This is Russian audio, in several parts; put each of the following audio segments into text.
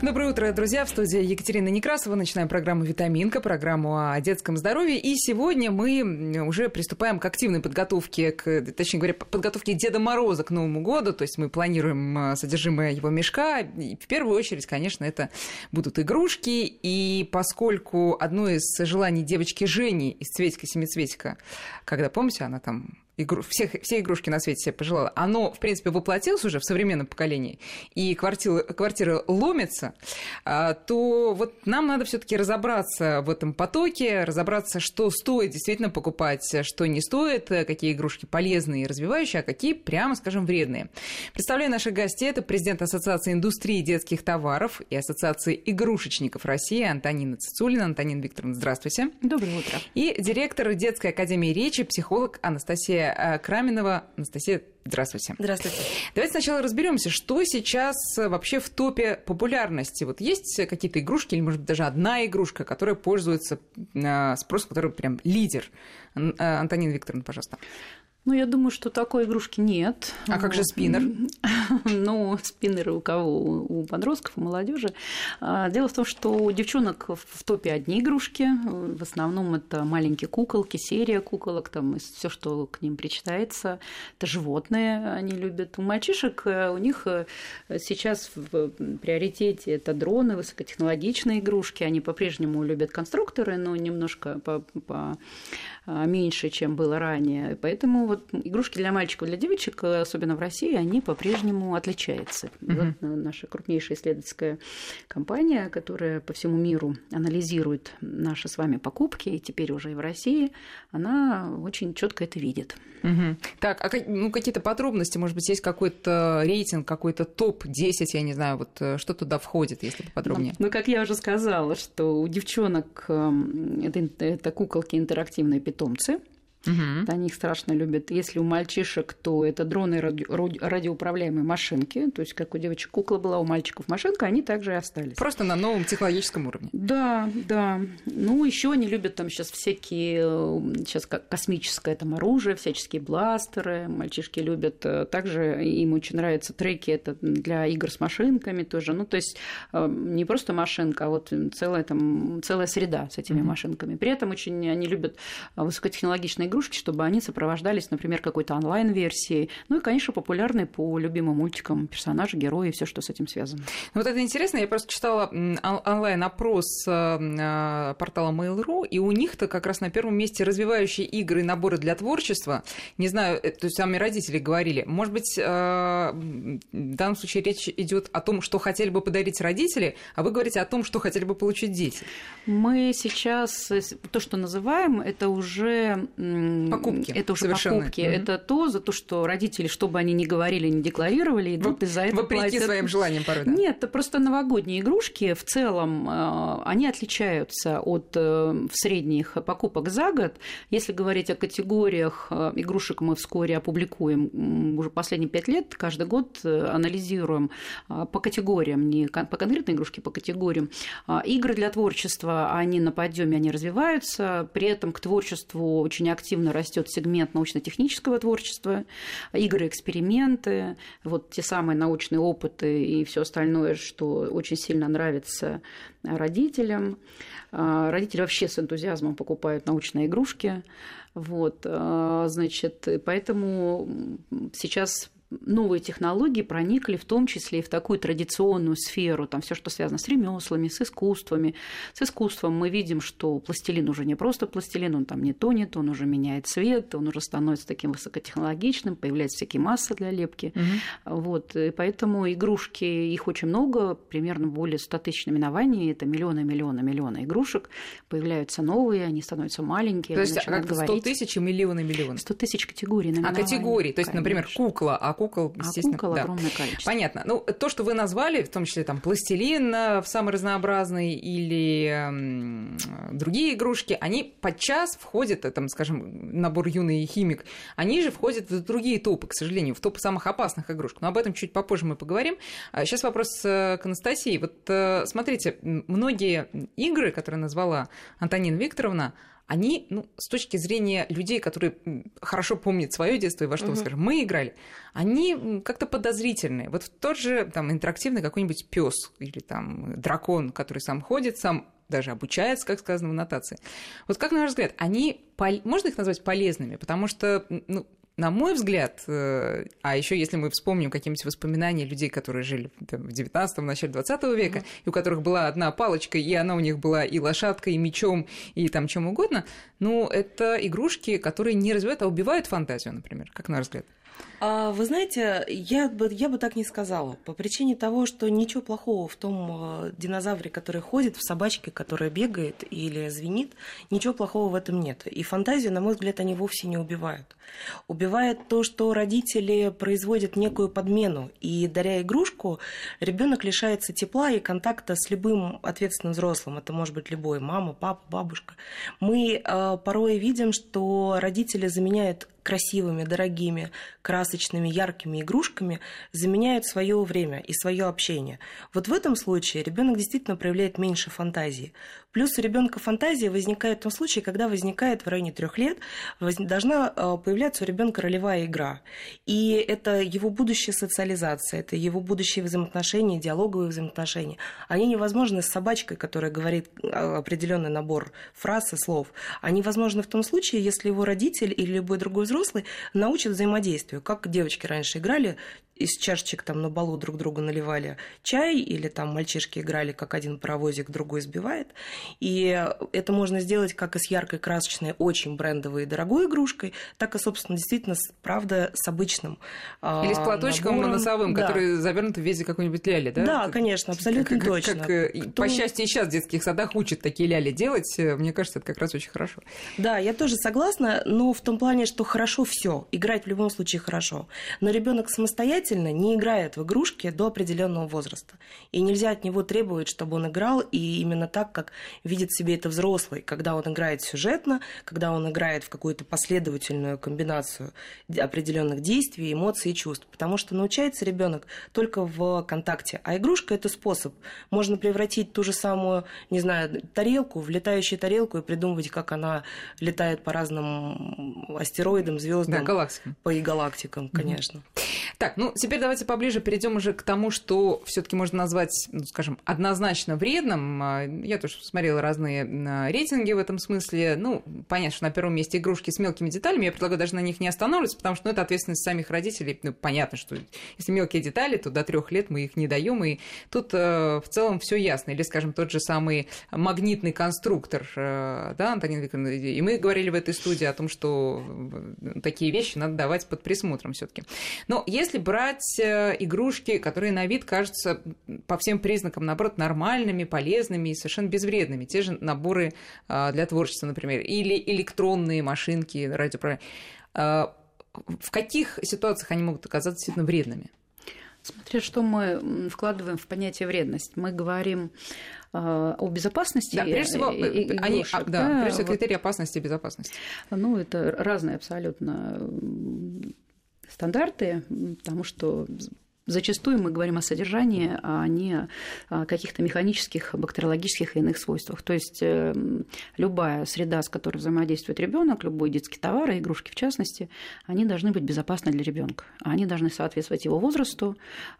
Доброе утро, друзья. В студии Екатерина Некрасова. Начинаем программу «Витаминка», программу о детском здоровье. И сегодня мы уже приступаем к активной подготовке, к, точнее говоря, подготовке Деда Мороза к Новому году. То есть мы планируем э, содержимое его мешка. И в первую очередь, конечно, это будут игрушки. И поскольку одно из желаний девочки Жени из «Цветика-семицветика», когда, помните, она там игру, всех, все игрушки на свете себе пожелала, оно, в принципе, воплотилось уже в современном поколении, и квартира, квартира ломится, а, то вот нам надо все таки разобраться в этом потоке, разобраться, что стоит действительно покупать, что не стоит, какие игрушки полезные и развивающие, а какие, прямо скажем, вредные. Представляю наших гостей. Это президент Ассоциации индустрии детских товаров и Ассоциации игрушечников России Антонина Цицулина. Антонина Викторовна, здравствуйте. Доброе утро. И директор детской академии речи, психолог Анастасия Анастасия Краменова. Анастасия, здравствуйте. Здравствуйте. Давайте сначала разберемся, что сейчас вообще в топе популярности. Вот есть какие-то игрушки, или, может быть, даже одна игрушка, которая пользуется э, спросом, который прям лидер. Э, Антонина Викторовна, пожалуйста. Ну, я думаю, что такой игрушки нет. А вот. как же спиннер? Ну, спиннеры у кого? У подростков, у молодежи. А, дело в том, что у девчонок в топе одни игрушки. В основном это маленькие куколки, серия куколок, там все, что к ним причитается. Это животные они любят. У мальчишек э, у них э, сейчас в приоритете это дроны, высокотехнологичные игрушки. Они по-прежнему любят конструкторы, но немножко по, по а, меньше, чем было ранее. Поэтому вот игрушки для мальчиков, для девочек, особенно в России, они по-прежнему отличаются. Mm-hmm. Вот наша крупнейшая исследовательская компания, которая по всему миру анализирует наши с вами покупки, и теперь уже и в России, она очень четко это видит. Mm-hmm. Так, а ну, какие-то подробности, может быть, есть какой-то рейтинг, какой-то топ-10, я не знаю, вот э, что туда входит, если поподробнее? Ну, ну, как я уже сказала, что у девчонок эм, это, это куколки интерактивные питомцы, Угу. Они их страшно любят. Если у мальчишек, то это дроны ради... радиоуправляемые машинки. То есть, как у девочек кукла была, у мальчиков машинка, они также и остались. Просто на новом технологическом уровне. Да, да. Ну, еще они любят там сейчас всякие, сейчас космическое там оружие, всяческие бластеры. Мальчишки любят. Э, также им очень нравятся треки, это для игр с машинками тоже. Ну, то есть, э, не просто машинка, а вот целая, там, целая среда с этими угу. машинками. При этом очень они любят высокотехнологичные игрушки, чтобы они сопровождались, например, какой-то онлайн-версией. Ну и, конечно, популярные по любимым мультикам персонажи, герои и все, что с этим связано. Ну, вот это интересно. Я просто читала онлайн-опрос э, э, портала Mail.ru, и у них-то как раз на первом месте развивающие игры и наборы для творчества. Не знаю, э, то есть сами родители говорили. Может быть, в данном случае речь идет о том, что хотели бы подарить родители, а вы говорите о том, что хотели бы получить дети. Мы сейчас то, что называем, это уже покупки. Это уже покупки. Mm-hmm. Это то, за то, что родители, что бы они ни говорили, не декларировали, идут из-за этого Вопреки платят. своим желаниям порой, да? Нет, это просто новогодние игрушки. В целом э, они отличаются от э, средних покупок за год. Если говорить о категориях э, игрушек, мы вскоре опубликуем уже последние пять лет, каждый год анализируем по категориям, не по конкретной игрушке, по категориям. Игры для творчества, они на подъеме, они развиваются, при этом к творчеству очень активно растет сегмент научно-технического творчества, игры, эксперименты, вот те самые научные опыты и все остальное, что очень сильно нравится родителям. А, родители вообще с энтузиазмом покупают научные игрушки. Вот, а, значит, поэтому сейчас новые технологии проникли в том числе и в такую традиционную сферу, там все, что связано с ремеслами, с искусствами. С искусством мы видим, что пластилин уже не просто пластилин, он там не тонет, он уже меняет цвет, он уже становится таким высокотехнологичным, появляются всякие массы для лепки. Угу. Вот, и поэтому игрушки, их очень много, примерно более 100 тысяч наименований, это миллионы, миллионы, миллионы игрушек, появляются новые, они становятся маленькие. То есть как 100 тысяч и миллионы, миллионы? 100 тысяч категорий А категории, то есть, конечно. например, кукла, а кукол, а естественно. А кукол да. огромное количество. Понятно. Ну, то, что вы назвали, в том числе там пластилин э, в самый разнообразный или э, другие игрушки, они подчас входят, э, там, скажем, набор юный химик, они же входят в другие топы, к сожалению, в топы самых опасных игрушек. Но об этом чуть попозже мы поговорим. Сейчас а вопрос э, к Анастасии. Вот смотрите, многие игры, которые назвала Антонина Викторовна, они, ну, с точки зрения людей, которые хорошо помнят свое детство и во что, угу. скажем, мы играли, они как-то подозрительные. Вот тот же там интерактивный какой-нибудь пес или там дракон, который сам ходит, сам даже обучается, как сказано в нотации. Вот как, на ваш взгляд, они, можно их назвать полезными? Потому что, ну, на мой взгляд, э, а еще если мы вспомним какие-нибудь воспоминания людей, которые жили там, в 19-м, начале 20 века, mm-hmm. и у которых была одна палочка, и она у них была и лошадкой, и мечом, и там чем угодно, ну, это игрушки, которые не развивают, а убивают фантазию, например, как на ваш взгляд? А, вы знаете, я бы, я бы так не сказала. По причине того, что ничего плохого в том э, динозавре, который ходит, в собачке, которая бегает или звенит, ничего плохого в этом нет. И фантазию, на мой взгляд, они вовсе не убивают. Убивает то, что родители производят некую подмену. И даря игрушку, ребенок лишается тепла и контакта с любым ответственным взрослым. Это может быть любой мама, папа, бабушка. Мы э, порой видим, что родители заменяют красивыми, дорогими, красочными, яркими игрушками заменяют свое время и свое общение. Вот в этом случае ребенок действительно проявляет меньше фантазии. Плюс у ребенка фантазия возникает в том случае, когда возникает в районе трех лет, должна э, появляться у ребенка ролевая игра. И это его будущая социализация, это его будущие взаимоотношения, диалоговые взаимоотношения. Они невозможны с собачкой, которая говорит э, определенный набор фраз и слов. Они возможны в том случае, если его родитель или любой другой взрослый научит взаимодействию. Как девочки раньше играли, из чашечек там на балу друг другу наливали чай, или там мальчишки играли, как один паровозик другой сбивает. И это можно сделать как и с яркой, красочной, очень брендовой и дорогой игрушкой, так и, собственно, действительно, правда, с обычным а, Или с платочком набором. носовым, да. который завернут в виде какой-нибудь ляли, да? Да, конечно, абсолютно как, точно. Как, как, То... По счастью, и сейчас в детских садах учат такие ляли делать. Мне кажется, это как раз очень хорошо. Да, я тоже согласна, но в том плане, что хорошо все, играть в любом случае хорошо. Но ребенок самостоятельно самостоятельно не играет в игрушки до определенного возраста. И нельзя от него требовать, чтобы он играл и именно так, как видит себе это взрослый, когда он играет сюжетно, когда он играет в какую-то последовательную комбинацию определенных действий, эмоций и чувств. Потому что научается ребенок только в контакте. А игрушка это способ. Можно превратить ту же самую, не знаю, тарелку в летающую тарелку и придумывать, как она летает по разным астероидам, звездам. Да, галактикам. По и галактикам, конечно. Так, ну теперь давайте поближе перейдем уже к тому, что все-таки можно назвать, ну, скажем, однозначно вредным. А, я тоже смотрела разные а, рейтинги в этом смысле. Ну, понятно, что на первом месте игрушки с мелкими деталями. Я предлагаю даже на них не останавливаться, потому что ну, это ответственность самих родителей. Ну, понятно, что если мелкие детали, то до трех лет мы их не даем. И тут э, в целом все ясно. Или, скажем, тот же самый магнитный конструктор, э, да, Антонина Викторовна. И мы говорили в этой студии о том, что э, такие вещи надо давать под присмотром все-таки. Но если брать э, игрушки, которые на вид кажутся по всем признакам, наоборот, нормальными, полезными и совершенно безвредными, те же наборы э, для творчества, например, или электронные машинки, радиопрограммы, э, в каких ситуациях они могут оказаться действительно вредными? Смотря что мы вкладываем в понятие вредность. Мы говорим о безопасности. Да, прежде всего, игрушек, они, да, да, прежде всего, критерии опасности и безопасности. Ну, это разные абсолютно стандарты, потому что Зачастую мы говорим о содержании, а не о каких-то механических, бактериологических и иных свойствах. То есть эм, любая среда, с которой взаимодействует ребенок, любой детский товар, игрушки в частности, они должны быть безопасны для ребенка. Они должны соответствовать его возрасту,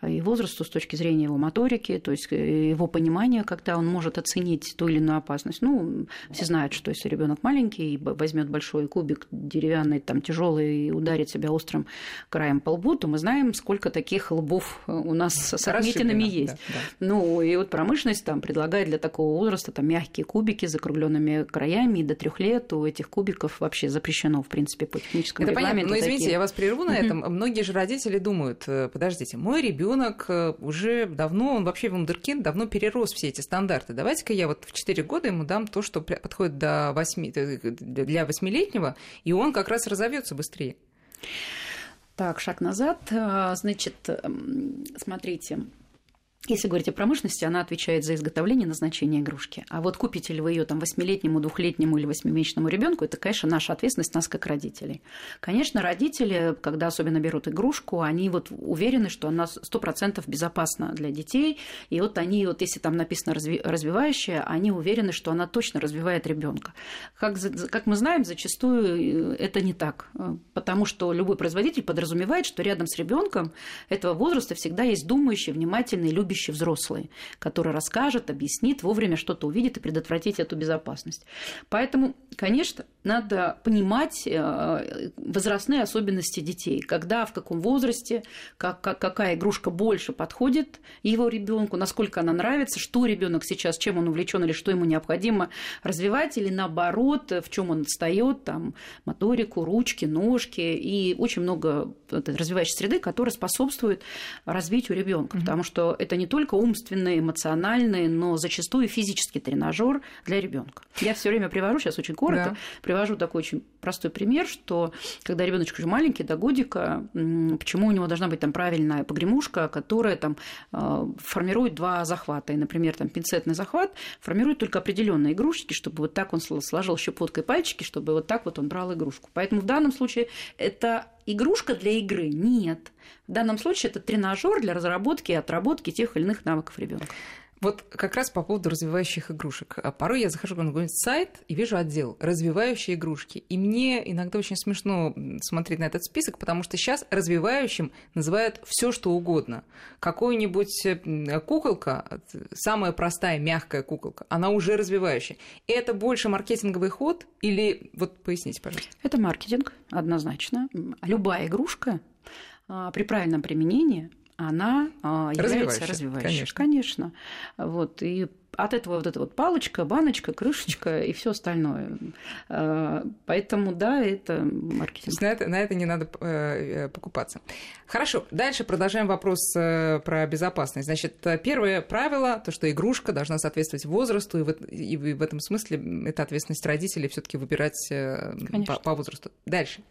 и возрасту с точки зрения его моторики, то есть э, его понимания, когда он может оценить ту или иную опасность. Ну, все знают, что если ребенок маленький и возьмет большой кубик деревянный, там тяжелый и ударит себя острым краем по лбу, то мы знаем, сколько таких лбов зубов у нас с отметинами есть. Да, да. Ну, и вот промышленность там предлагает для такого возраста там мягкие кубики с закругленными краями, и до трех лет у этих кубиков вообще запрещено, в принципе, по техническому Это понятно, но извините, такие... я вас прерву на этом. Многие же родители думают, э, подождите, мой ребенок э, уже давно, он вообще вундеркинд, давно перерос все эти стандарты. Давайте-ка я вот в 4 года ему дам то, что подходит до 8, для восьмилетнего, и он как раз разовьется быстрее. Так, шаг назад. А, значит, эм, смотрите, если говорить о промышленности, она отвечает за изготовление и назначение игрушки. А вот купите ли вы ее там восьмилетнему, двухлетнему или восьмимесячному ребенку, это, конечно, наша ответственность нас как родителей. Конечно, родители, когда особенно берут игрушку, они вот уверены, что она сто процентов безопасна для детей, и вот они, вот если там написано развивающая, они уверены, что она точно развивает ребенка. Как, как мы знаем, зачастую э, это не так, э, потому что любой производитель подразумевает, что рядом с ребенком этого возраста всегда есть думающий, внимательный, любящий будущий взрослый, который расскажет, объяснит, вовремя что-то увидит и предотвратить эту безопасность. Поэтому, конечно, надо понимать э, возрастные особенности детей, когда, в каком возрасте, как, как, какая игрушка больше подходит его ребенку, насколько она нравится, что ребенок сейчас, чем он увлечен или что ему необходимо развивать, или наоборот, в чем он отстает, там, моторику, ручки, ножки, и очень много развивающей среды, которая способствует развитию ребенка, mm-hmm. потому что это не только умственный, эмоциональный, но зачастую физический тренажер для ребенка. Я все время привожу, сейчас очень коротко, да. Привожу такой очень простой пример, что когда ребеночек уже маленький, до годика, почему у него должна быть там правильная погремушка, которая там э, формирует два захвата. И, например, там пинцетный захват формирует только определенные игрушки, чтобы вот так он сложил щепоткой пальчики, чтобы вот так вот он брал игрушку. Поэтому в данном случае это игрушка для игры? Нет. В данном случае это тренажер для разработки и отработки тех или иных навыков ребенка. Вот как раз по поводу развивающих игрушек. А порой я захожу на какой-нибудь сайт и вижу отдел «Развивающие игрушки». И мне иногда очень смешно смотреть на этот список, потому что сейчас развивающим называют все что угодно. Какую-нибудь э, куколка, самая простая, мягкая куколка, она уже развивающая. И это больше маркетинговый ход или... Вот поясните, пожалуйста. Это маркетинг, однозначно. Любая игрушка а, при правильном применении она а, является развивающей. Конечно. конечно. Вот, и от этого вот эта вот палочка, баночка, крышечка и все остальное. А, поэтому, да, это маркетинг. на это, на это не надо э, э, покупаться. Хорошо, дальше продолжаем вопрос э, про безопасность. Значит, первое правило, то, что игрушка должна соответствовать возрасту, и в, и в этом смысле это ответственность родителей все таки выбирать по, по возрасту. Дальше.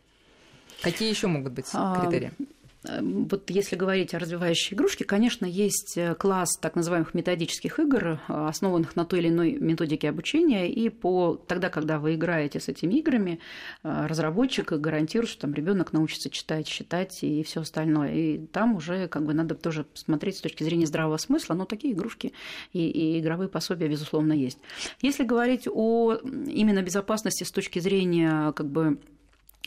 Какие еще могут быть а, критерии? Эм, вот если говорить о развивающей игрушке, конечно, есть э, класс так называемых методических игр, э, основанных на той или иной методике обучения, и по тогда, когда вы играете с этими играми, э, разработчик гарантирует, что там ребенок научится читать, считать и все остальное. И там уже как бы надо тоже смотреть с точки зрения здравого смысла, но такие игрушки и, и игровые пособия, безусловно, есть. Если говорить о именно безопасности с точки зрения как бы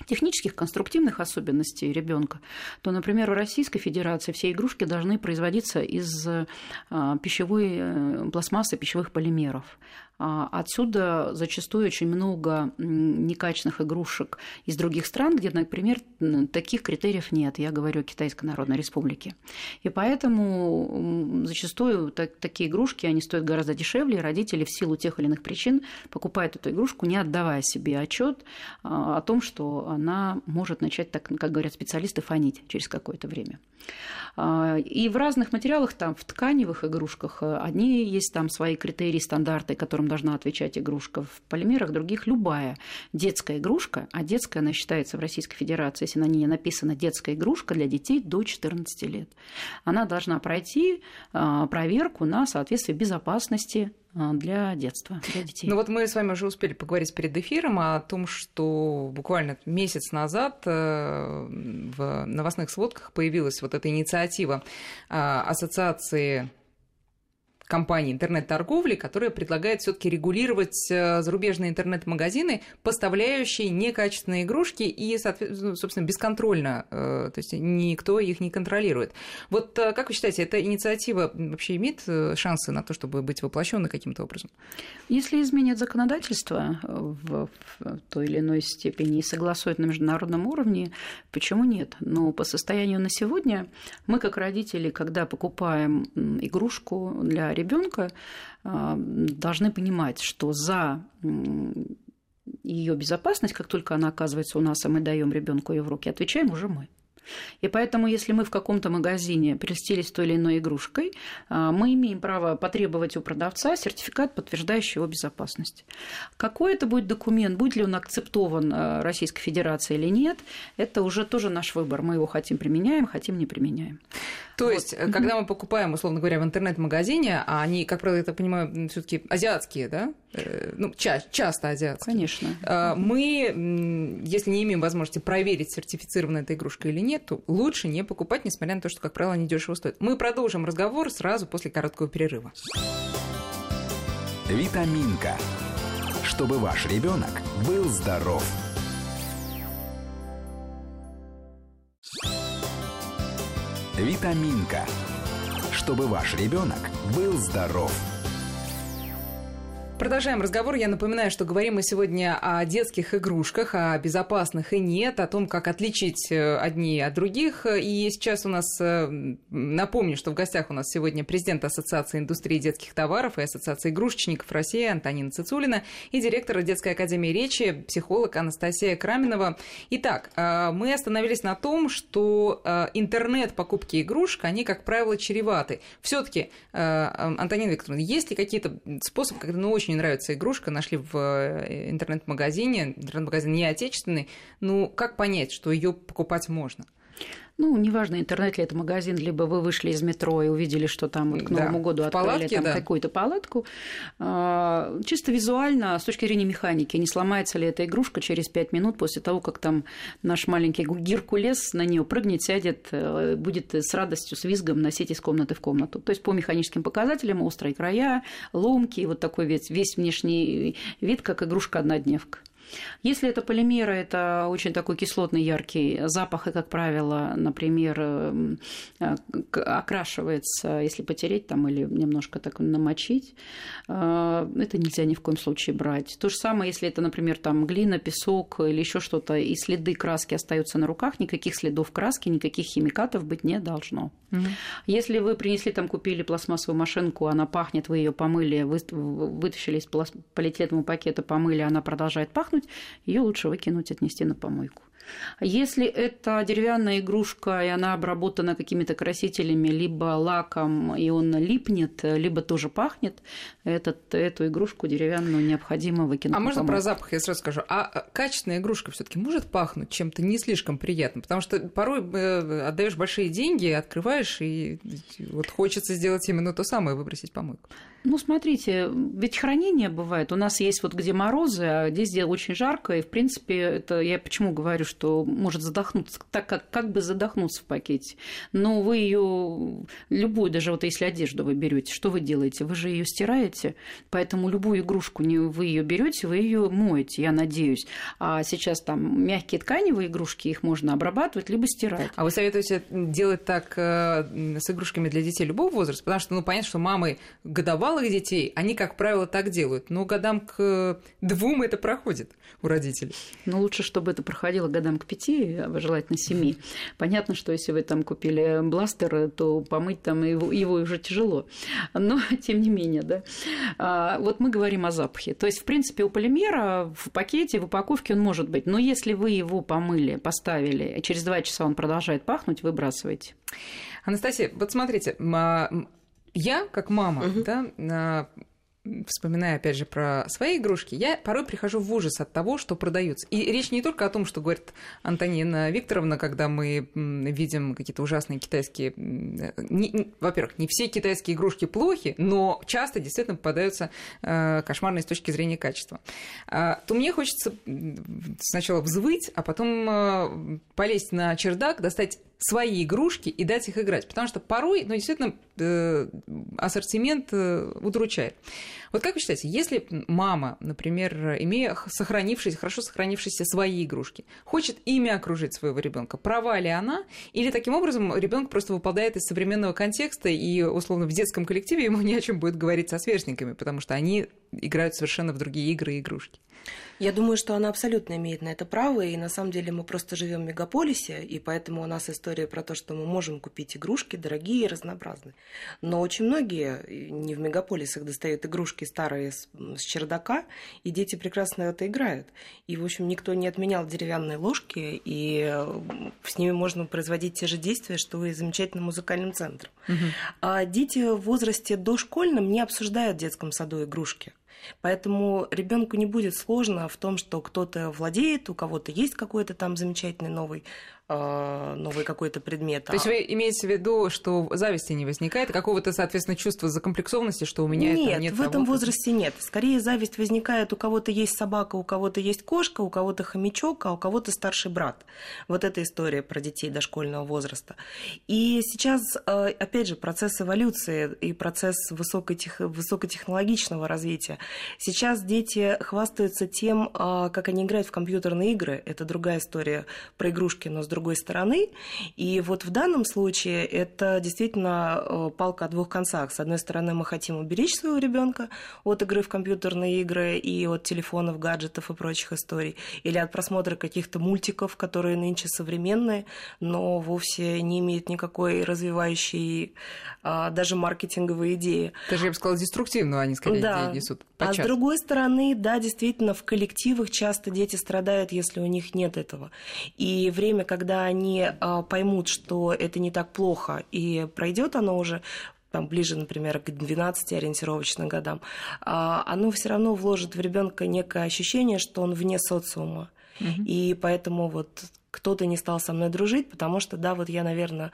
технических, конструктивных особенностей ребенка, то, например, в Российской Федерации все игрушки должны производиться из а, пищевой э, пластмассы, пищевых полимеров. А, отсюда зачастую очень много некачественных игрушек из других стран, где, например, таких критериев нет. Я говорю о Китайской Народной Республике. И поэтому зачастую такие игрушки, они стоят гораздо дешевле, и родители в силу тех или иных причин покупают эту игрушку, не отдавая себе отчет а, о том, что она может начать, так, как говорят специалисты, фонить через какое-то время. А, и в разных материалах, там, в тканевых игрушках, одни есть там свои критерии, стандарты, которым должна отвечать игрушка. В полимерах других любая детская игрушка, а детская она считается в Российской Федерации, если на ней написано детская игрушка для детей до 14 лет. Она должна пройти а, проверку на соответствие безопасности а, для детства, для детей. Ну вот мы с вами уже успели поговорить перед эфиром о том, что буквально месяц назад э, в новостных сводках появилась вот эта инициатива а, Ассоциации компании интернет-торговли, которая предлагает все-таки регулировать э, зарубежные интернет-магазины, поставляющие некачественные игрушки и, ну, собственно, бесконтрольно, э, то есть никто их не контролирует. Вот э, как вы считаете, эта инициатива вообще имеет шансы на то, чтобы быть воплощенной каким-то образом? Если изменят законодательство в той или иной степени и согласуют на международном уровне, почему нет? Но по состоянию на сегодня мы, как родители, когда покупаем игрушку для ребенка а, должны понимать, что за ее безопасность, как только она оказывается у нас, а мы даем ребенку ее в руки, отвечаем уже мы. И поэтому, если мы в каком-то магазине прельстились той или иной игрушкой, а, мы имеем право потребовать у продавца сертификат, подтверждающий его безопасность. Какой это будет документ, будет ли он акцептован а, Российской Федерацией или нет, это уже тоже наш выбор. Мы его хотим применяем, хотим не применяем. То вот. есть, mm-hmm. когда мы покупаем, условно говоря, в интернет-магазине, а они, как правило, я так понимаю, все таки азиатские, да? Э, ну, ча- часто азиатские. Конечно. А, мы, если не имеем возможности проверить, сертифицирована эта игрушка или нет, то лучше не покупать, несмотря на то, что, как правило, они дешево стоят. Мы продолжим разговор сразу после короткого перерыва. Витаминка. Чтобы ваш ребенок был здоров. Витаминка. Чтобы ваш ребенок был здоров. Продолжаем разговор. Я напоминаю, что говорим мы сегодня о детских игрушках, о безопасных и нет, о том, как отличить э, одни от других. И сейчас у нас, э, напомню, что в гостях у нас сегодня президент Ассоциации индустрии детских товаров и Ассоциации игрушечников России Антонина Цицулина и директор Детской академии речи, психолог Анастасия Краминова. Итак, э, мы остановились на том, что интернет-покупки игрушек, они, как правило, чреваты. все таки Антонина Викторовна, есть ли какие-то способы, когда ну, очень очень нравится игрушка, нашли в э, интернет-магазине, интернет-магазин не отечественный, ну, как понять, что ее покупать можно? Ну, неважно, интернет ли это магазин, либо вы вышли из метро и увидели, что там вот к Новому да. году отправили палатке, там да. какую-то палатку. А, чисто визуально, с точки зрения механики, не сломается ли эта игрушка через пять минут после того, как там наш маленький Геркулес на нее прыгнет, сядет, э, будет с радостью, с визгом носить из комнаты в комнату. То есть по механическим показателям острые края, ломки, вот такой весь, весь внешний вид, как игрушка-однодневка. Если это полимеры, это очень такой кислотный яркий запах, и, как правило, например, эм, э, окрашивается, если потереть там или немножко так намочить, э, это нельзя ни в коем случае брать. То же самое, если это, например, там глина, песок или еще что-то, и следы краски остаются на руках, никаких следов краски, никаких химикатов быть не должно. Угу. Если вы принесли там, купили пластмассовую машинку, она пахнет, вы ее помыли, вытащили из полиэтиленового пакета, помыли, она продолжает пахнуть, ее лучше выкинуть, отнести на помойку. Если это деревянная игрушка, и она обработана какими-то красителями, либо лаком, и он липнет, либо тоже пахнет, этот, эту игрушку деревянную необходимо выкинуть. А можно про запах я сразу скажу? А качественная игрушка все таки может пахнуть чем-то не слишком приятным? Потому что порой э, отдаешь большие деньги, открываешь, и вот хочется сделать именно то самое, выбросить помойку. Ну, смотрите, ведь хранение бывает. У нас есть вот где морозы, а здесь где очень жарко, и, в принципе, это я почему говорю, что может задохнуться, так как, как бы задохнуться в пакете. Но вы ее любую, даже вот если одежду вы берете, что вы делаете? Вы же ее стираете, поэтому любую игрушку не вы ее берете, вы ее моете, я надеюсь. А сейчас там мягкие тканевые игрушки, их можно обрабатывать, либо стирать. А вы советуете делать так э, с игрушками для детей любого возраста? Потому что, ну, понятно, что мамы годовалые малых детей, они, как правило, так делают. Но годам к двум это проходит у родителей. Ну, лучше, чтобы это проходило годам к пяти, а желательно семи. Понятно, что если вы там купили бластер, то помыть там его, его уже тяжело. Но, тем не менее, да. А, вот мы говорим о запахе. То есть, в принципе, у полимера в пакете, в упаковке он может быть. Но если вы его помыли, поставили, и через два часа он продолжает пахнуть, выбрасывайте. Анастасия, вот смотрите, я, как мама, угу. да, вспоминая, опять же, про свои игрушки, я порой прихожу в ужас от того, что продаются. И речь не только о том, что говорит Антонина Викторовна, когда мы видим какие-то ужасные китайские... Во-первых, не все китайские игрушки плохи, но часто действительно попадаются э, кошмарные с точки зрения качества. Э, то мне хочется сначала взвыть, а потом э, полезть на чердак, достать свои игрушки и дать их играть. Потому что порой, ну, действительно, э, ассортимент э, удручает. Вот как вы считаете, если мама, например, имея сохранившиеся, хорошо сохранившиеся свои игрушки, хочет ими окружить своего ребенка, права ли она? Или таким образом ребенок просто выпадает из современного контекста и, условно, в детском коллективе ему не о чем будет говорить со сверстниками, потому что они играют совершенно в другие игры и игрушки? Я думаю, что она абсолютно имеет на это право, и на самом деле мы просто живем в мегаполисе, и поэтому у нас история про то, что мы можем купить игрушки дорогие и разнообразные. Но очень многие не в мегаполисах достают игрушки старые с, с чердака, и дети прекрасно это играют. И, в общем, никто не отменял деревянные ложки, и с ними можно производить те же действия, что и замечательным музыкальным центром. Угу. А дети в возрасте дошкольном не обсуждают в детском саду игрушки. Поэтому ребенку не будет сложно в том, что кто-то владеет, у кого-то есть какой-то там замечательный новый новый какой-то предмет. То есть вы имеете в виду, что зависти не возникает, какого-то, соответственно, чувства закомплексованности, что у меня нет, это нет? в этом возрасте нет. Скорее зависть возникает, у кого-то есть собака, у кого-то есть кошка, у кого-то хомячок, а у кого-то старший брат. Вот эта история про детей дошкольного возраста. И сейчас, опять же, процесс эволюции и процесс высокотех... высокотехнологичного развития. Сейчас дети хвастаются тем, как они играют в компьютерные игры. Это другая история про игрушки, но с другой другой стороны. И вот в данном случае это действительно э, палка о двух концах. С одной стороны, мы хотим уберечь своего ребенка от игры в компьютерные игры и от телефонов, гаджетов и прочих историй, или от просмотра каких-то мультиков, которые нынче современные, но вовсе не имеют никакой развивающей а, даже маркетинговой идеи. Даже, я бы сказала, деструктивную они скорее да. несут. Подчас. А с другой стороны, да, действительно, в коллективах часто дети страдают, если у них нет этого. И время, когда когда они а, поймут, что это не так плохо, и пройдет оно уже там, ближе, например, к 12 ориентировочным годам, а, оно все равно вложит в ребенка некое ощущение, что он вне социума. Угу. И поэтому вот кто-то не стал со мной дружить, потому что, да, вот я, наверное,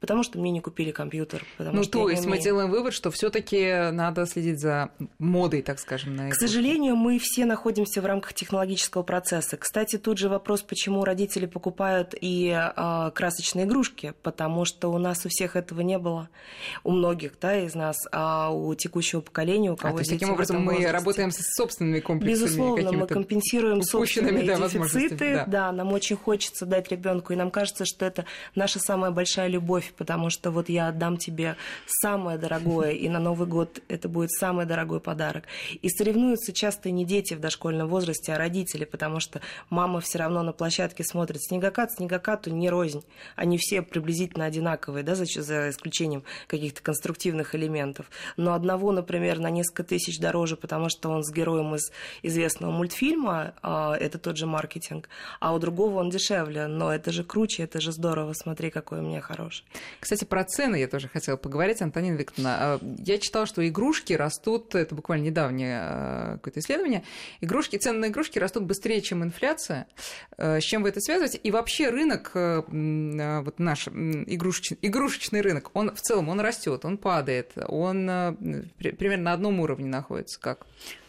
потому что мне не купили компьютер. ну, то есть мы делаем вывод, что все таки надо следить за модой, так скажем, на К сожалению, мы все находимся в рамках технологического процесса. Кстати, тут же вопрос, почему родители покупают и э, красочные игрушки, потому что у нас у всех этого не было, у многих, да, из нас, а у текущего поколения, у кого а, то есть, таким образом мы возрасте. работаем с собственными комплексами. Безусловно, мы компенсируем собственные да, дефициты, да. да, нам очень хочется дать ребенку, и нам кажется, что это наша самая большая любовь, потому что вот я отдам тебе самое дорогое, и на Новый год это будет самый дорогой подарок. И соревнуются часто не дети в дошкольном возрасте, а родители, потому что мама все равно на площадке смотрит снегокат, снегокату не рознь. Они все приблизительно одинаковые, да, за, за исключением каких-то конструктивных элементов. Но одного, например, на несколько тысяч дороже, потому что он с героем из известного мультфильма, а, это тот же маркетинг, а у другого он дешевле, но это же круче, это же здорово, смотри, какой у меня хороший. Кстати, про цены я тоже хотела поговорить, Антонина Викторовна. А, я читала, что игрушки растут, это буквально недавнее а, какое-то исследование, игрушки, цены на игрушки растут быстрее, чем инфляция. А, с чем вы это связываете? И вообще рынок, вот наш игрушечный, игрушечный рынок, он в целом, он растет, он падает, он примерно на одном уровне находится. Как?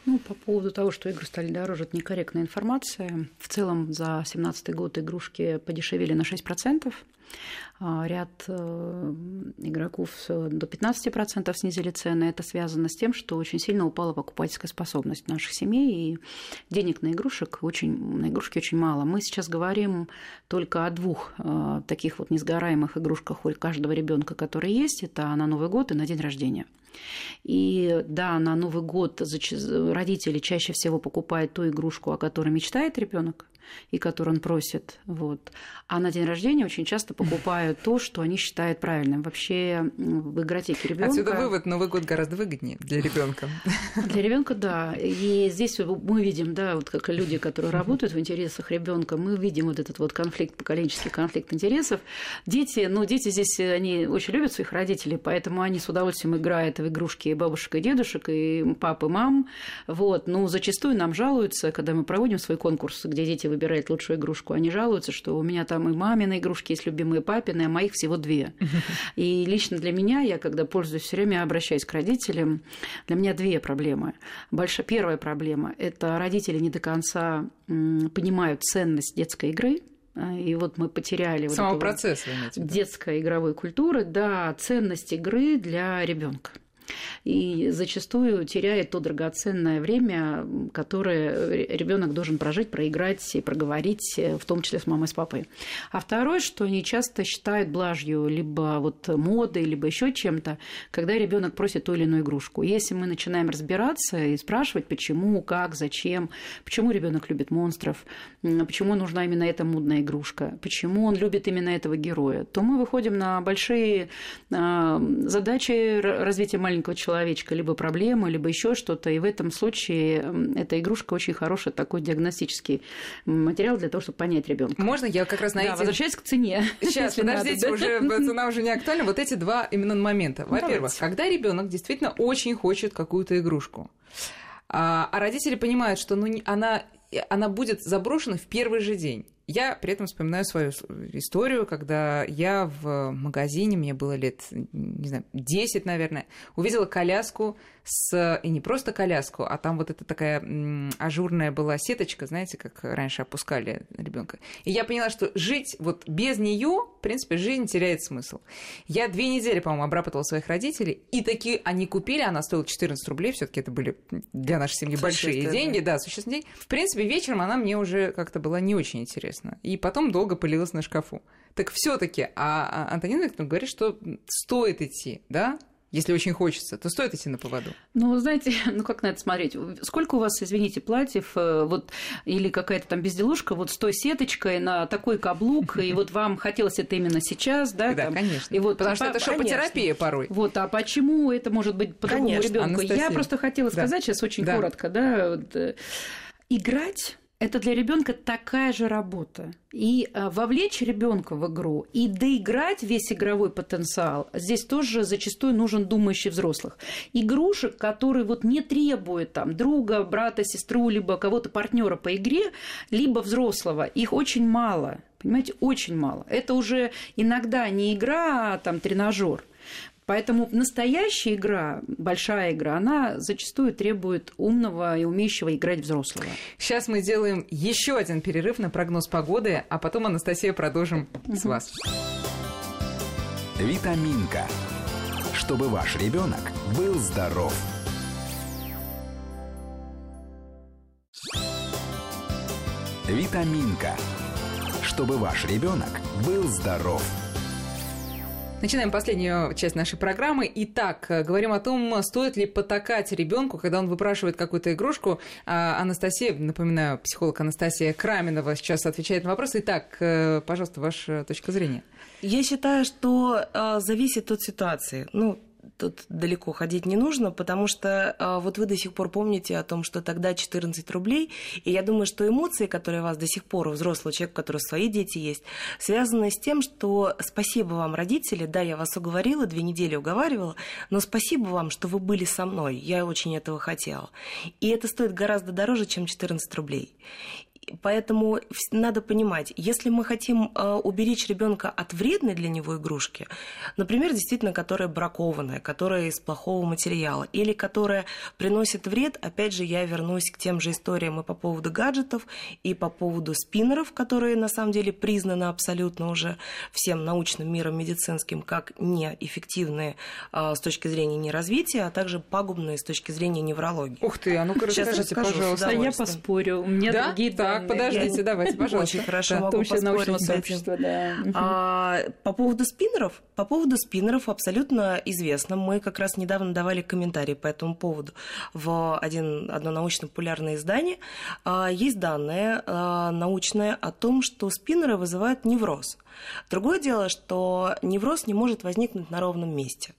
Ну, по поводу того, что игры стали дороже, это некорректная информация. В целом за 2017 год игрушки подешевели на 6%. А, ряд э, игроков до 15% снизили цены. Это связано с тем, что очень сильно упала покупательская способность наших семей, и денег на игрушек очень, на игрушки очень мало. Мы сейчас говорим только о двух э, таких вот несгораемых игрушках у каждого ребенка, которые есть. Это на Новый год и на день рождения. И да, на Новый год родители чаще всего покупают ту игрушку, о которой мечтает ребенок и который он просит. Вот. А на день рождения очень часто покупают то, что они считают правильным. Вообще в игротеке ребенка. Отсюда вывод, Новый год гораздо выгоднее для ребенка. Для ребенка, да. И здесь мы видим, да, вот как люди, которые работают в интересах ребенка, мы видим вот этот вот конфликт, поколенческий конфликт интересов. Дети, ну, дети здесь, они очень любят своих родителей, поэтому они с удовольствием играют в игрушки бабушек и дедушек, и пап, и мам. Вот. Но зачастую нам жалуются, когда мы проводим свой конкурс, где дети выбирает лучшую игрушку. Они жалуются, что у меня там и мамины игрушки есть любимые, папины, а моих всего две. И лично для меня, я когда пользуюсь все время, обращаюсь к родителям, для меня две проблемы. Большая, первая проблема – это родители не до конца понимают ценность детской игры, и вот мы потеряли Самого вот процесса, детской игровой культуры, да, ценность игры для ребенка. И зачастую теряет то драгоценное время, которое ребенок должен прожить, проиграть и проговорить, в том числе с мамой, с папой. А второе, что они часто считают блажью либо вот модой, либо еще чем-то, когда ребенок просит ту или иную игрушку. Если мы начинаем разбираться и спрашивать, почему, как, зачем, почему ребенок любит монстров, почему нужна именно эта модная игрушка, почему он любит именно этого героя, то мы выходим на большие а, задачи развития маленького человечка, либо проблемы, либо еще что-то. И в этом случае эта игрушка очень хороший такой диагностический материал для того, чтобы понять ребенка. Можно я как раз на да, эти... возвращаясь к цене. Сейчас, подождите, надо, да? уже цена уже не актуальна. Вот эти два именно момента. Во-первых, когда ребенок действительно очень хочет какую-то игрушку, а, а родители понимают, что ну, она, она будет заброшена в первый же день. Я при этом вспоминаю свою историю, когда я в магазине, мне было лет, не знаю, 10, наверное, увидела коляску с... И не просто коляску, а там вот эта такая ажурная была сеточка, знаете, как раньше опускали ребенка. И я поняла, что жить вот без нее, в принципе, жизнь теряет смысл. Я две недели, по-моему, обрабатывала своих родителей, и такие они купили, она стоила 14 рублей, все таки это были для нашей семьи большие деньги, да, существенные деньги. В принципе, вечером она мне уже как-то была не очень интересна. И потом долго пылилась на шкафу. Так все-таки, а, а Антонина Викторовна говорит, что стоит идти, да? Если очень хочется, то стоит идти на поводу. Ну, знаете, ну как на это смотреть? Сколько у вас, извините, платьев, э, вот, или какая-то там безделушка, вот с той сеточкой на такой каблук, и вот вам хотелось это именно сейчас, да? Да, конечно. И вот, Потому что это шопотерапия порой. Вот, а почему это может быть по другому ребенку? Я просто хотела сказать сейчас очень коротко, да, э, играть это для ребенка такая же работа. И а, вовлечь ребенка в игру и доиграть весь игровой потенциал, здесь тоже зачастую нужен думающий взрослых. Игрушек, которые вот не требуют там друга, брата, сестру, либо кого-то партнера по игре, либо взрослого, их очень мало. Понимаете, очень мало. Это уже иногда не игра, а там тренажер. Поэтому настоящая игра, большая игра, она зачастую требует умного и умеющего играть взрослого. Сейчас мы сделаем еще один перерыв на прогноз погоды, а потом, Анастасия, продолжим угу. с вас. Витаминка. Чтобы ваш ребенок был здоров. Витаминка. Чтобы ваш ребенок был здоров. Начинаем последнюю часть нашей программы. Итак, э, говорим о том, стоит ли потакать ребенку, когда он выпрашивает какую-то игрушку. А, Анастасия, напоминаю, психолог Анастасия Краменова сейчас отвечает на вопрос. Итак, э, пожалуйста, ваша точка зрения. Я считаю, что э, зависит от ситуации. Ну, тут далеко ходить не нужно, потому что а, вот вы до сих пор помните о том, что тогда 14 рублей, и я думаю, что эмоции, которые у вас до сих пор, у взрослого человека, у которого свои дети есть, связаны с тем, что спасибо вам, родители, да, я вас уговорила, две недели уговаривала, но спасибо вам, что вы были со мной, я очень этого хотела. И это стоит гораздо дороже, чем 14 рублей. Поэтому надо понимать, если мы хотим э, уберечь ребенка от вредной для него игрушки, например, действительно, которая бракованная, которая из плохого материала, или которая приносит вред, опять же, я вернусь к тем же историям и по поводу гаджетов, и по поводу спиннеров, которые на самом деле признаны абсолютно уже всем научным миром медицинским как неэффективные э, с точки зрения неразвития, а также пагубные с точки зрения неврологии. Ух ты, а ну-ка расскажите, пожалуйста. Я поспорю, у меня да? другие да? Так, подождите, давайте, пожалуйста. Очень хорошо да. могу поспорить с этим. Да. А, по поводу спиннеров, по поводу спиннеров абсолютно известно. Мы как раз недавно давали комментарии по этому поводу в один, одно научно-популярное издание. А, есть данные а, научные о том, что спиннеры вызывают невроз. Другое дело, что невроз не может возникнуть на ровном месте.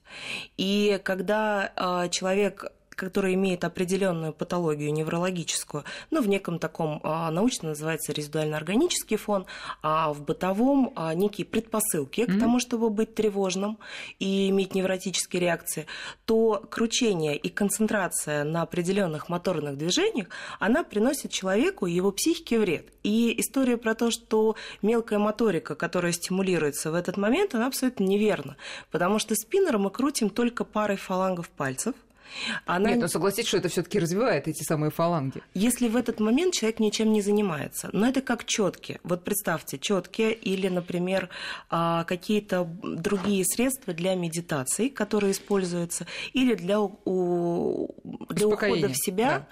И когда человек который имеет определенную патологию неврологическую, но в неком таком а, научно называется резидуально-органический фон, а в бытовом а, некие предпосылки mm-hmm. к тому, чтобы быть тревожным и иметь невротические реакции, то кручение и концентрация на определенных моторных движениях, она приносит человеку и его психике вред. И история про то, что мелкая моторика, которая стимулируется в этот момент, она абсолютно неверна, потому что спиннер мы крутим только парой фалангов пальцев – Она... Нет, но согласитесь, что это все-таки развивает эти самые фаланги. Если в этот момент человек ничем не занимается. Но это как четки. Вот представьте, четки или, например, а, какие-то другие средства для медитации, которые используются, или для, для ухода в себя,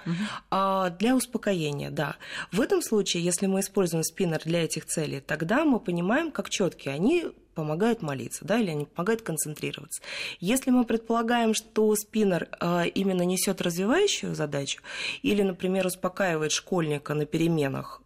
да. для успокоения, да. В этом случае, если мы используем спиннер для этих целей, тогда мы понимаем, как четкие они помогают молиться, да, или они помогают концентрироваться. Если мы предполагаем, что спиннер э, именно несет развивающую задачу, или, например, успокаивает школьника на переменах,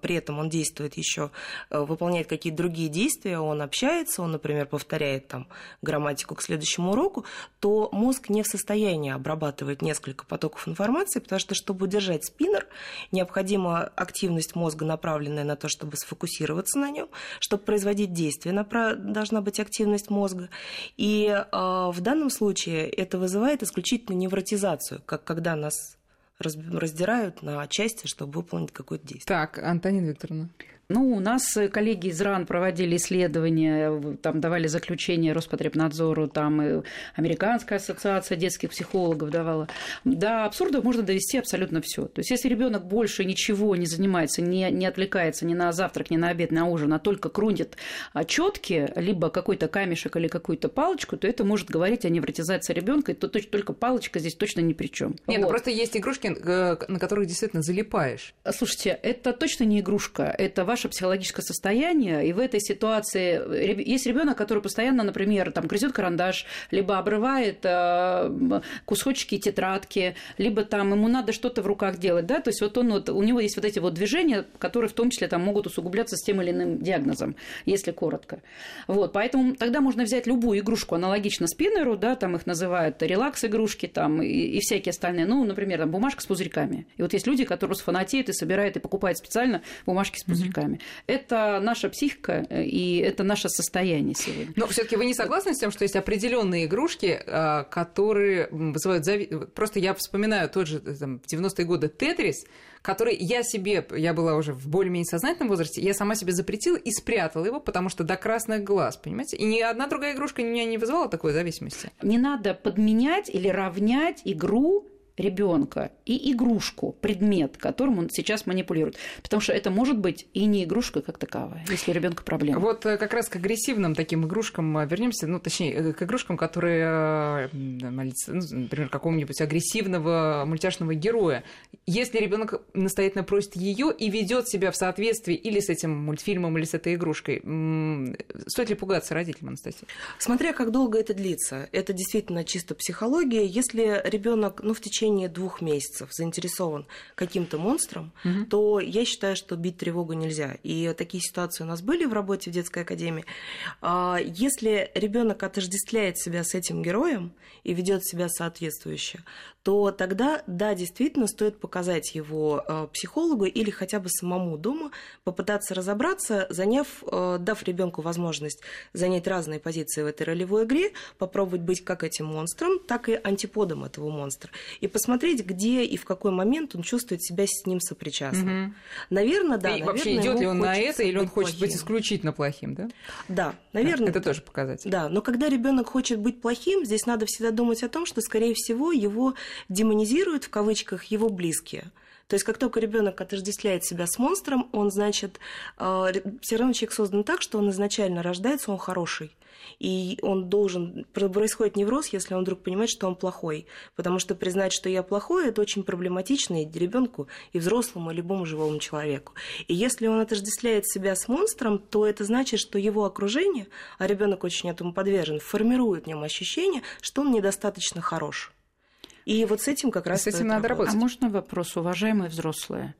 при этом он действует еще, э, выполняет какие-то другие действия, он общается, он, например, повторяет там грамматику к следующему уроку, то мозг не в состоянии обрабатывать несколько потоков информации, потому что, чтобы удержать спиннер, необходима активность мозга, направленная на то, чтобы сфокусироваться на нем, чтобы производить действия должна быть активность мозга. И э, в данном случае это вызывает исключительно невротизацию, как когда нас раздирают на части, чтобы выполнить какое-то действие. Так, Антонина Викторовна. Ну, у нас коллеги из РАН проводили исследования, там давали заключение Роспотребнадзору, там и Американская ассоциация детских психологов давала. До абсурда можно довести абсолютно все. То есть, если ребенок больше ничего не занимается, не, не отвлекается ни на завтрак, ни на обед, ни на ужин, а только крутит четки, либо какой-то камешек или какую-то палочку, то это может говорить о невротизации ребенка, и то только палочка здесь точно ни при чем. Нет, ну вот. ну просто есть игрушки, э, на которых действительно залипаешь. Слушайте, это точно не игрушка, это ваш ваше психологическое состояние, и в этой ситуации есть ребенок, который постоянно, например, там грызет карандаш, либо обрывает э, кусочки тетрадки, либо там ему надо что-то в руках делать, да, то есть вот он вот, у него есть вот эти вот движения, которые в том числе там могут усугубляться с тем или иным диагнозом, если коротко. Вот, поэтому тогда можно взять любую игрушку аналогично спиннеру, да, там их называют релакс-игрушки там и, и всякие остальные, ну, например, там бумажка с пузырьками. И вот есть люди, которые фанатеют и собирают и покупают специально бумажки с пузырьками вами. Это наша психика э, и это наше состояние сегодня. Но все-таки вы не согласны с тем, что есть определенные игрушки, э, которые вызывают зави... Просто я вспоминаю тот же там, в 90-е годы Тетрис, который я себе, я была уже в более-менее сознательном возрасте, я сама себе запретила и спрятала его, потому что до красных глаз, понимаете? И ни одна другая игрушка меня не вызывала такой зависимости. Не надо подменять или равнять игру ребенка и игрушку, предмет, которым он сейчас манипулирует. Потому что это может быть и не игрушка как таковая, если у ребенка проблема. Вот э, как раз к агрессивным таким игрушкам э, вернемся, ну, точнее, э, к игрушкам, которые, ну, например, какого-нибудь агрессивного мультяшного героя. Если ребенок настоятельно просит ее и ведет себя в соответствии или с этим мультфильмом, или с этой игрушкой, стоит ли пугаться родителям, Анастасия? Смотря как долго это длится. Это действительно чисто психология. Если ребенок, ну, в течение течение двух месяцев заинтересован каким-то монстром, угу. то я считаю, что бить тревогу нельзя. И такие ситуации у нас были в работе в детской академии. А, если ребенок отождествляет себя с этим героем и ведет себя соответствующе, то тогда, да, действительно стоит показать его э, психологу или хотя бы самому дома, попытаться разобраться, заняв, э, дав ребенку возможность занять разные позиции в этой ролевой игре, попробовать быть как этим монстром, так и антиподом этого монстра. И посмотреть, где и в какой момент он чувствует себя с ним сопричастным. Угу. Наверное, да. И наверное, вообще идет ли он на это, или он хочет плохим. быть исключительно плохим, да? Да, наверное. Это тоже показатель. Да, но когда ребенок хочет быть плохим, здесь надо всегда думать о том, что, скорее всего, его демонизируют в кавычках его близкие. То есть как только ребенок отождествляет себя с монстром, он, значит, э, все равно человек создан так, что он изначально рождается, он хороший. И он должен... Происходит невроз, если он вдруг понимает, что он плохой. Потому что признать, что я плохой, это очень проблематично и ребенку, и взрослому, и любому живому человеку. И если он отождествляет себя с монстром, то это значит, что его окружение, а ребенок очень этому подвержен, формирует в нем ощущение, что он недостаточно хорош. И вот с этим как раз... с этим надо работать. А можно вопрос, уважаемые взрослые?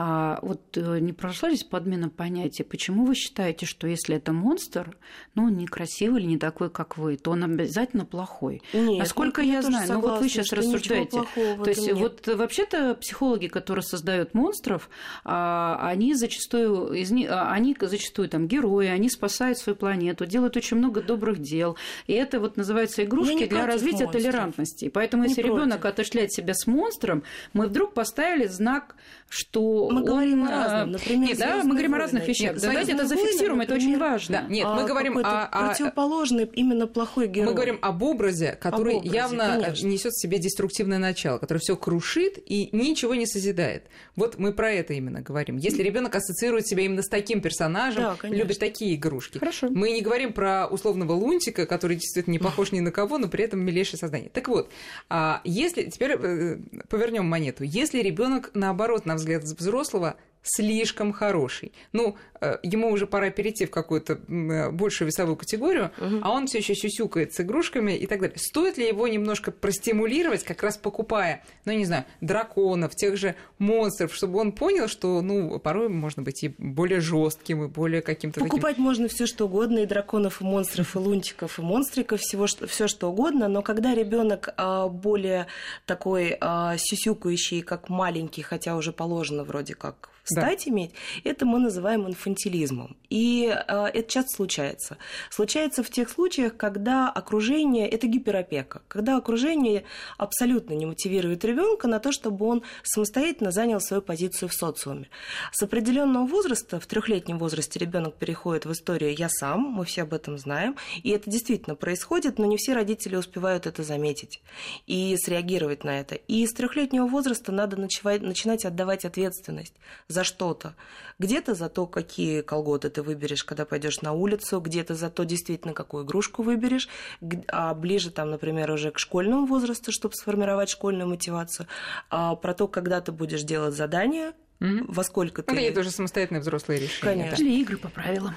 А вот э, не прошла здесь подмена понятия, почему вы считаете, что если это монстр, ну, он некрасивый или не такой, как вы, то он обязательно плохой? Нет, Насколько я, я знаю, ну вот вы сейчас рассуждаете. То есть нет. вот вообще-то психологи, которые создают монстров, а, они зачастую, из них, а, они зачастую там герои, они спасают свою планету, делают очень много добрых дел. И это вот называется игрушки для развития монстров. толерантности. Поэтому не если ребенок отошляет себя с монстром, мы вдруг поставили знак, что Мы говорим о он, разном. Например, Нет, да, «Звездные мы говорим о войны». разных вещах. Нет, Давайте это зафиксируем, это очень важно. Да, нет, а, мы говорим о, о- противоположный именно плохой герой. Мы говорим об образе, который образе, явно конечно. несет в себе деструктивное начало, который все крушит и ничего не созидает. Вот мы про это именно говорим. Если ребенок ассоциирует себя именно с таким персонажем, Да, конечно. любит такие игрушки. Хорошо. Мы не говорим про условного лунтика, который действительно не похож ни на кого, но при этом милейшее создание. Так вот, а если теперь э, повернем монету, если ребенок наоборот, на взгляд взрослого, слишком хороший. Ну, э, ему уже пора перейти в какую-то э, большую весовую категорию, Мгм. а он все еще сюсюкает с игрушками и так далее. Стоит ли его немножко простимулировать, как раз покупая, ну, не знаю, драконов, тех же монстров, чтобы он понял, что, ну, порой можно быть и более жестким, и более каким-то таким... Покупать можно все что угодно, и драконов, и монстров, и лунтиков, и монстриков, всего все что угодно, но когда ребенок а, более такой а, сюсюкающий, как маленький, хотя уже положено вроде как Да. стать иметь, это мы называем инфантилизмом. И а, это часто случается. Случается в тех случаях, когда окружение это гиперопека, когда окружение абсолютно не мотивирует ребенка на то, чтобы он самостоятельно занял свою позицию в социуме. С определенного возраста, в трехлетнем возрасте ребенок переходит в историю «я сам», мы все об этом знаем, и это действительно происходит, но не все родители успевают это заметить и среагировать на это. И с трехлетнего возраста надо начинать отдавать ответственность за что-то. Где-то за то, какие колготы ты выберешь, когда пойдешь на улицу, где-то за то, действительно, какую игрушку выберешь, г- а ближе, там, например, уже к школьному возрасту, чтобы сформировать школьную мотивацию, а про то, когда ты будешь делать задания, Мгм. во сколько Ну, ты... это уже самостоятельные взрослые решения. Конечно. Или игры по правилам.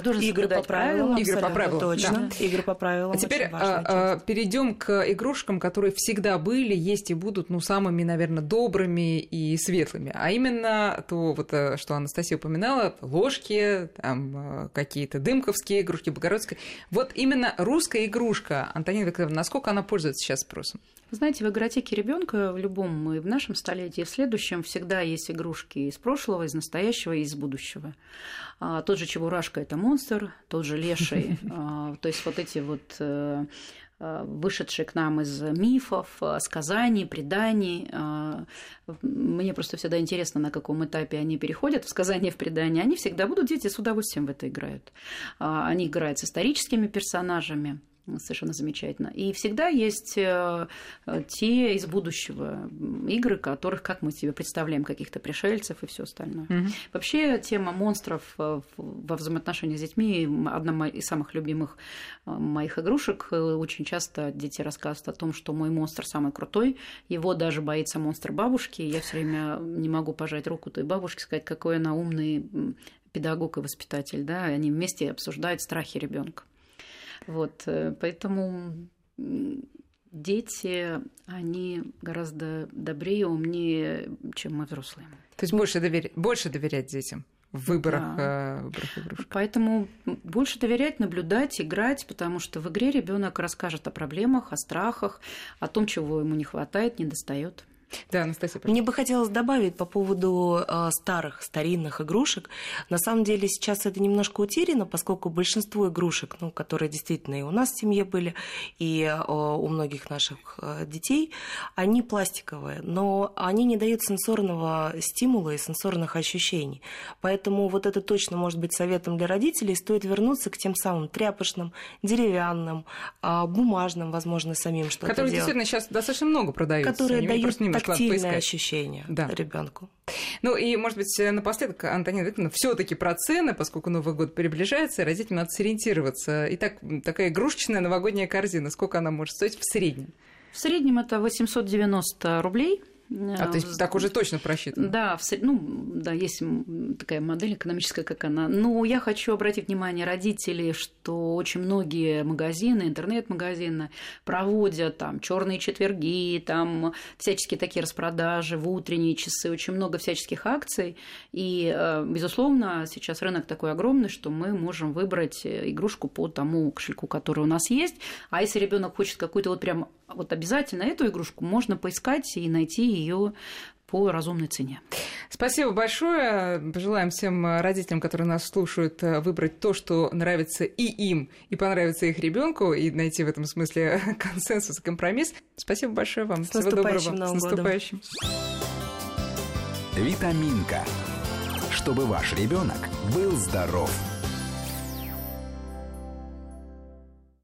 Это тоже Игры по правилам, Игры по правилам, точно. Игры по правилам. А теперь часть. перейдем к игрушкам, которые всегда были, есть и будут, ну, самыми, наверное, добрыми и светлыми. А именно то, вот, э, что Анастасия упоминала, ложки, там, э, какие-то дымковские игрушки, богородская. Вот именно русская игрушка, Антонина Викторовна, насколько она пользуется сейчас спросом? Вы знаете, в игротеке ребенка в любом и в нашем столетии, и в следующем всегда есть игрушки из прошлого, из настоящего и из будущего. А, тот же Чебурашка – это монстр, тот же Леший. а, то есть вот эти вот э, э, вышедшие к нам из мифов, э, сказаний, преданий. а, Мне просто всегда интересно, на каком этапе они переходят в сказания, в предания. Они всегда будут, дети с удовольствием в это играют. А, Они играют с историческими персонажами. Совершенно замечательно. И всегда есть э, э, те из будущего игры, которых, как мы себе представляем, каких-то пришельцев и все остальное. Вообще тема монстров э, во взаимоотношениях с детьми одна из самых любимых моих игрушек. Очень часто дети рассказывают о том, что мой монстр самый крутой, его даже боится монстр бабушки. Я все время не могу пожать руку той бабушке, сказать, какой она умный педагог и воспитатель. Да? Они вместе обсуждают страхи ребенка. Вот, э, поэтому дети, они гораздо добрее, умнее, чем мы взрослые. То есть больше, доверя- больше доверять детям в выборах, Да. э, выборах игрушек. Поэтому больше доверять, наблюдать, играть, потому что в игре ребенок расскажет о проблемах, о страхах, о том, чего ему не хватает, не достает. Да, Анастасия, пожалуйста. Мне бы хотелось добавить по поводу э, старых, старинных игрушек. На самом деле сейчас это немножко утеряно, поскольку большинство игрушек, ну, которые действительно и у нас в семье были, и э, у многих наших э, детей, они пластиковые, но они не дают сенсорного стимула и сенсорных ощущений. Поэтому вот это точно может быть советом для родителей. Стоит вернуться к тем самым тряпочным, деревянным, а, бумажным, возможно, самим что-то Которые делать. действительно сейчас достаточно много продаются. которые дают тактильное поискать. ощущение Да. ребенку. Ну и, может быть, напоследок, Антонина Викторовна, все таки про цены, поскольку Новый год приближается, и родителям надо сориентироваться. Итак, такая игрушечная новогодняя корзина, сколько она может стоить в среднем? В среднем это 890 рублей. А то есть так уже точно просчитано? Да, в ну, да, есть такая модель экономическая, как она. Но я хочу обратить внимание родителей, что очень многие магазины, интернет-магазины проводят там черные четверги, там всяческие такие распродажи в утренние часы, очень много всяческих акций. И, э, безусловно, сейчас рынок такой огромный, что мы можем выбрать э, игрушку по тому кошельку, который у нас есть. А если ребенок хочет какую-то вот прям вот обязательно эту игрушку, можно поискать и найти ее по разумной цене. Спасибо большое. Пожелаем всем родителям, которые нас слушают, выбрать то, что нравится и им, и понравится их ребенку, и найти в этом смысле консенсус и компромисс. Спасибо большое вам. С Всего доброго. Новым С годом. наступающим. Витаминка. Чтобы ваш ребенок был здоров.